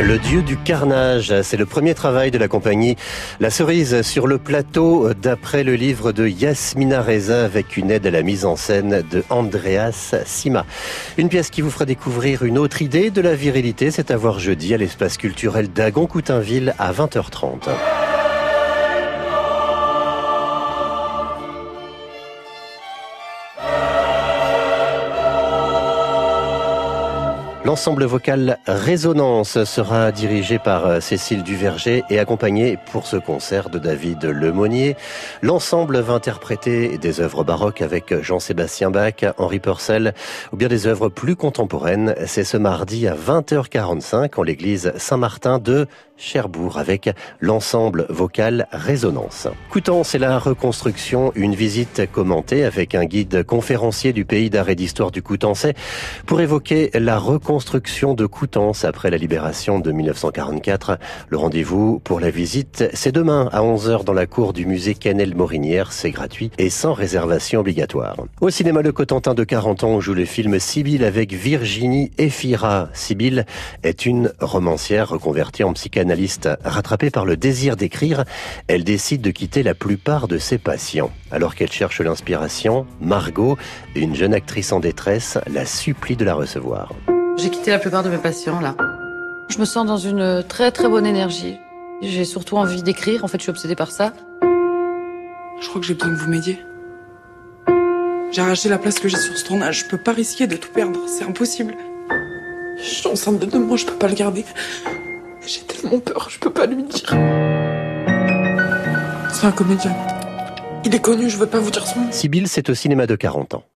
Le dieu du carnage, c'est le premier travail de la compagnie La Cerise sur le plateau d'après le livre de Yasmina Reza avec une aide à la mise en scène de Andreas Sima. Une pièce qui vous fera découvrir une autre idée de la virilité, c'est à voir jeudi à l'espace culturel d'Agon-Coutainville à 20h30. L'ensemble vocal Résonance sera dirigé par euh, Cécile Duverger et accompagné pour ce concert de David Lemonnier. L'ensemble va interpréter des œuvres baroques avec Jean-Sébastien Bach, Henri Purcell ou bien des œuvres plus contemporaines. C'est ce mardi à 20h45 en l'église Saint-Martin de Cherbourg avec l'ensemble vocal Résonance. Coutances et la reconstruction, une visite commentée avec un guide conférencier du pays d'art et d'histoire du Coutancais pour évoquer la reconstruction de Coutances après la libération de 1944. Le rendez-vous pour la visite, c'est demain à 11h dans la cour du musée Canel Morinière. C'est gratuit et sans réservation obligatoire. Au cinéma Le Cotentin de 40 ans, on joue le film Sibylle avec Virginie Efira. Sibylle est une romancière reconvertie en psychanalyse rattrapée par le désir d'écrire, elle décide de quitter la plupart de ses patients. Alors qu'elle cherche l'inspiration, Margot, une jeune actrice en détresse, la supplie de la recevoir. J'ai quitté la plupart de mes patients là. Je me sens dans une très très bonne énergie. J'ai surtout envie d'écrire, en fait je suis obsédée par ça. Je crois que j'ai besoin que vous m'aidiez. J'ai arraché la place que j'ai sur ce tournage, je peux pas risquer de tout perdre, c'est impossible. Je suis enceinte de deux mois, je peux pas le garder. J'ai tellement peur, je peux pas lui dire. C'est un comédien. Il est connu, je veux pas vous dire son nom. Sibylle, c'est au cinéma de 40 ans.